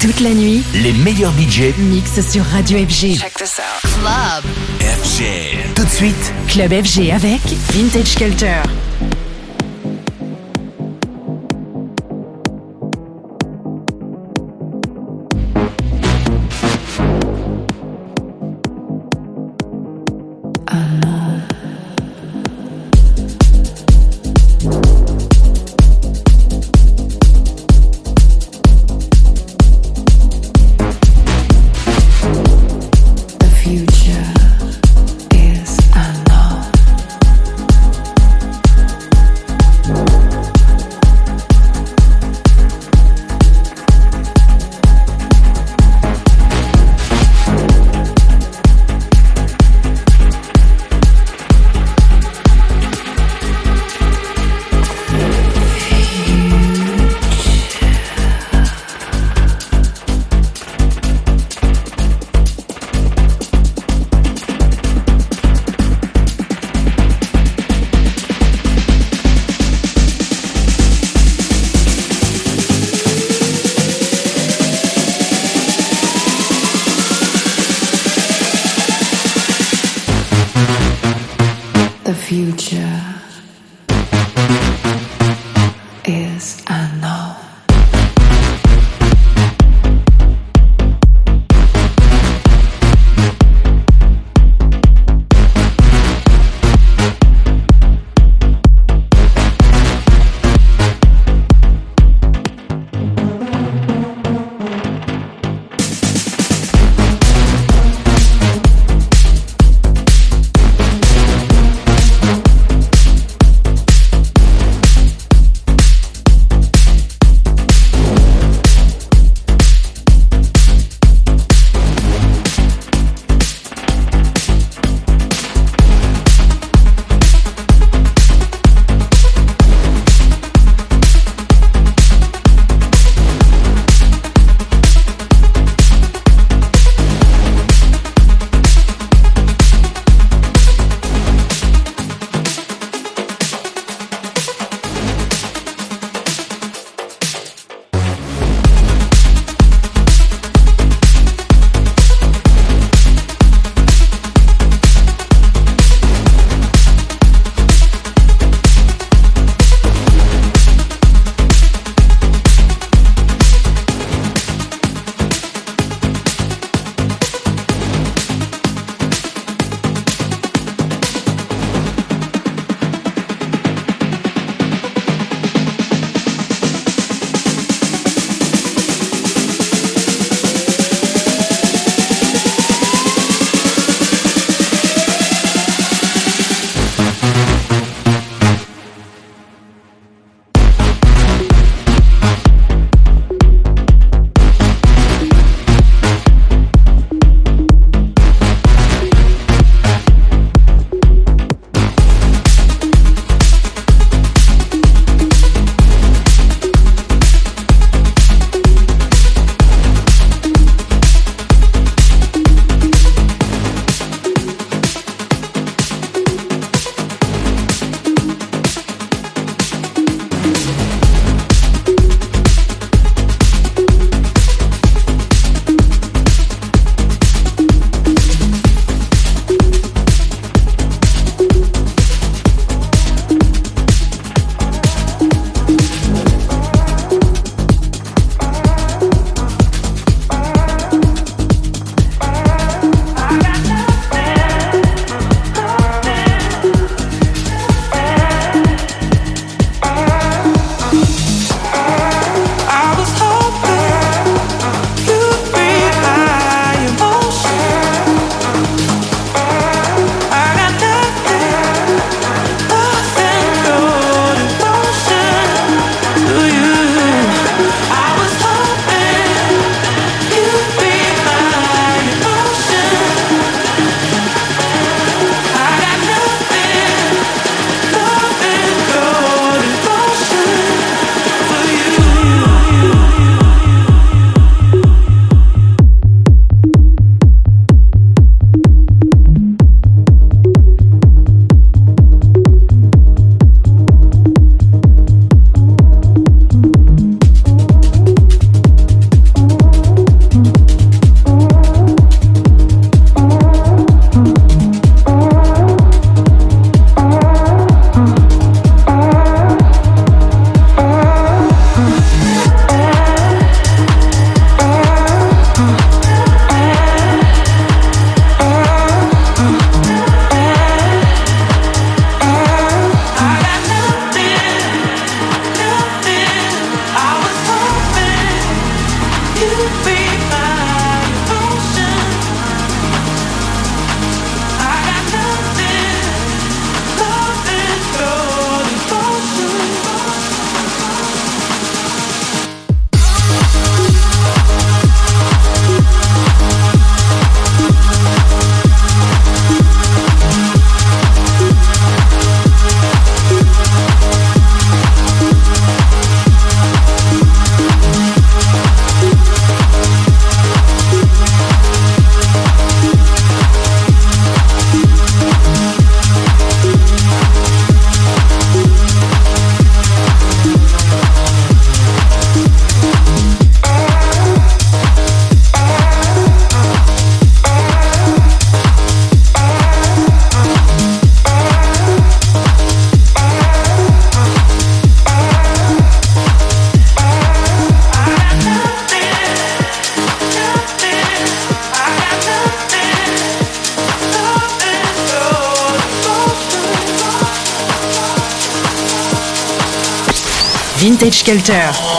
Toute la nuit, Les meilleurs budgets mix sur Radio FG. Check this out. Club. FG. Tout de suite, Club FG avec Vintage Culture.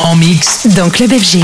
En mix. Dans Club FG.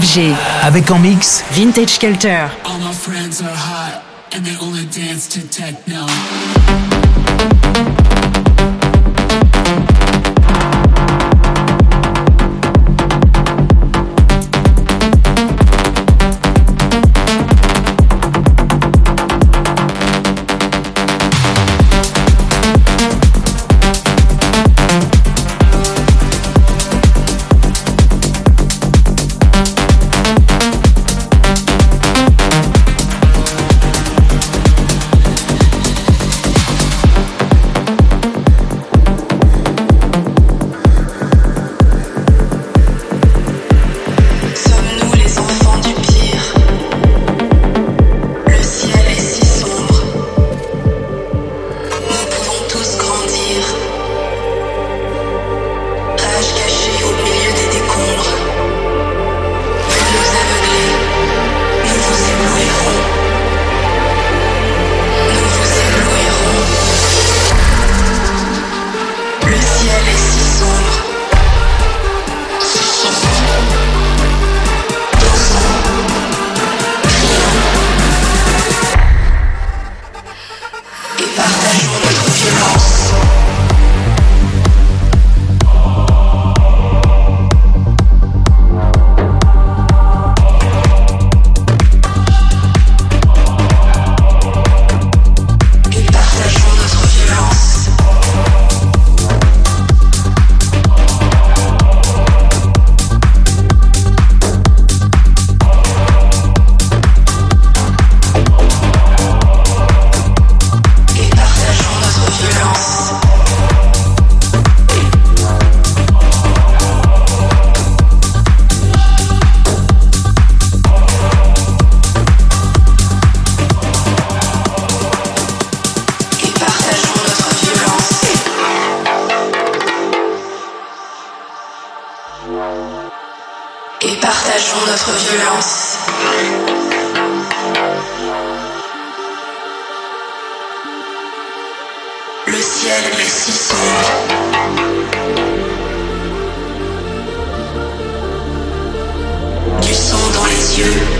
FG. Avec en mix Vintage Culture. Nous pouvons tous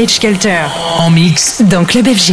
Vintage Culture. En mix. Dans Club FG.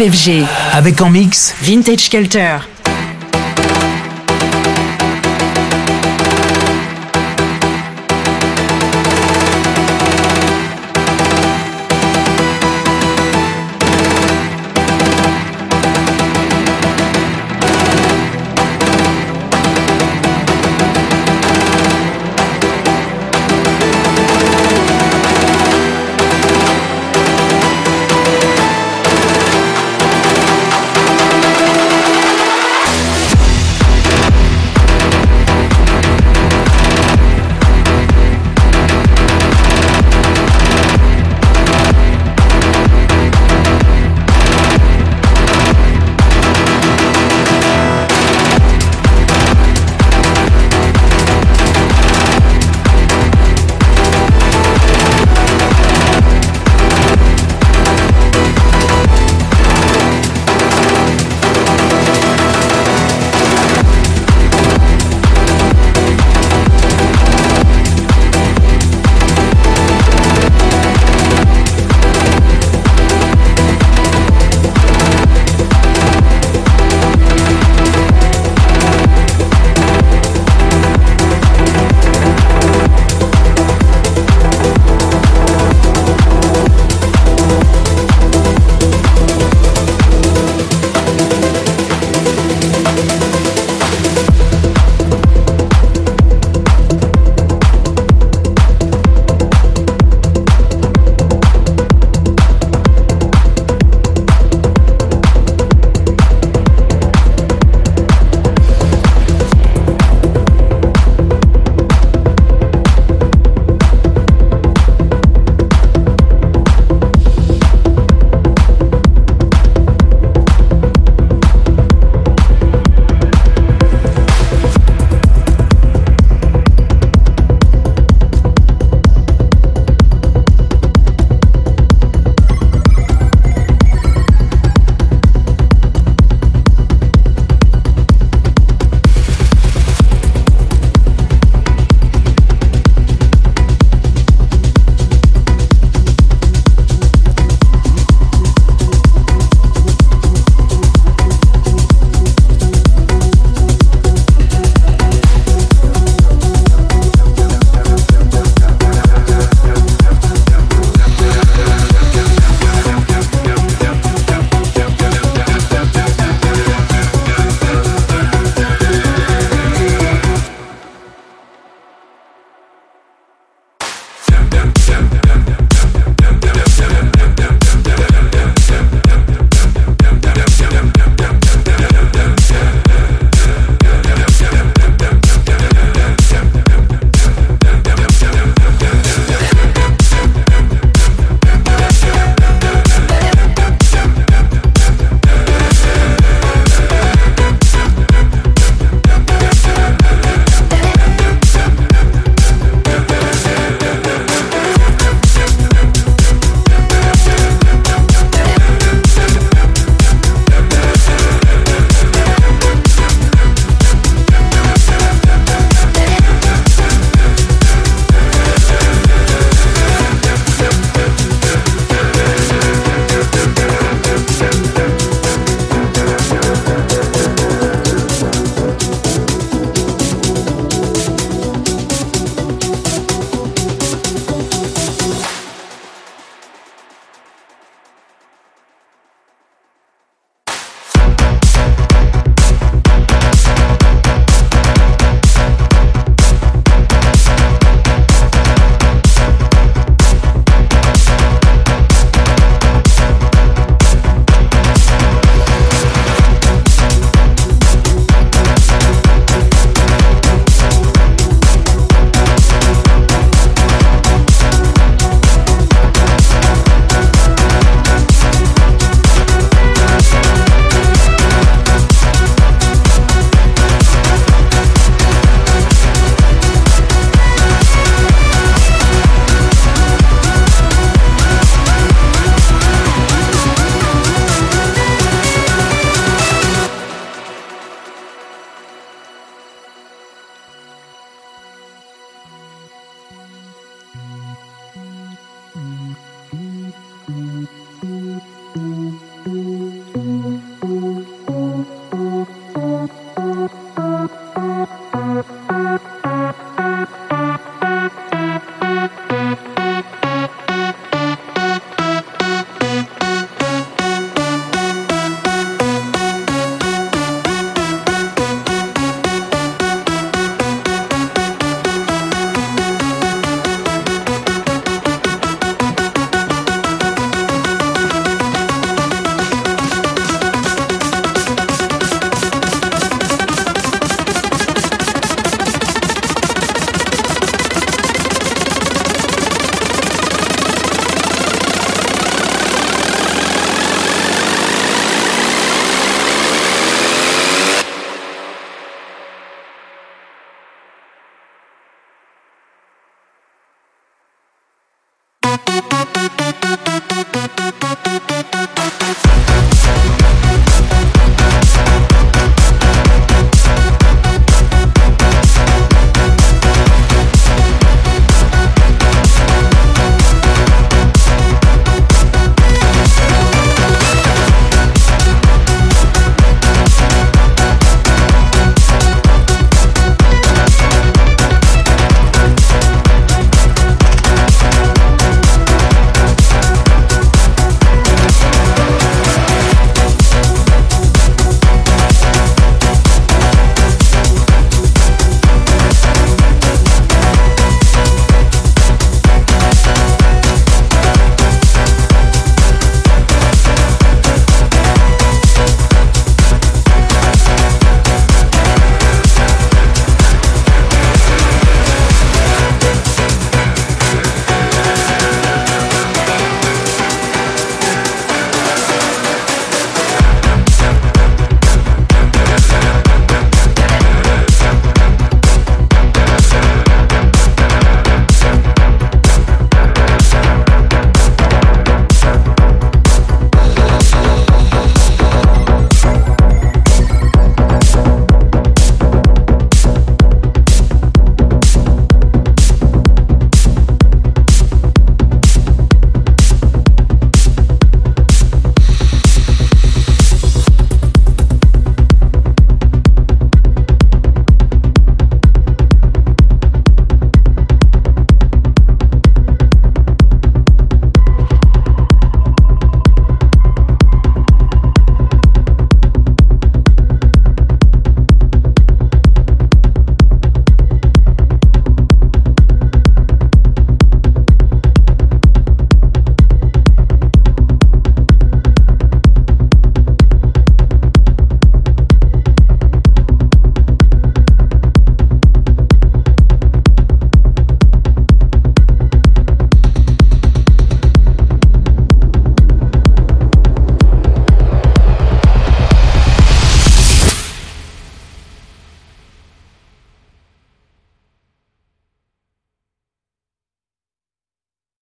FG. Avec en mix Vintage Culture.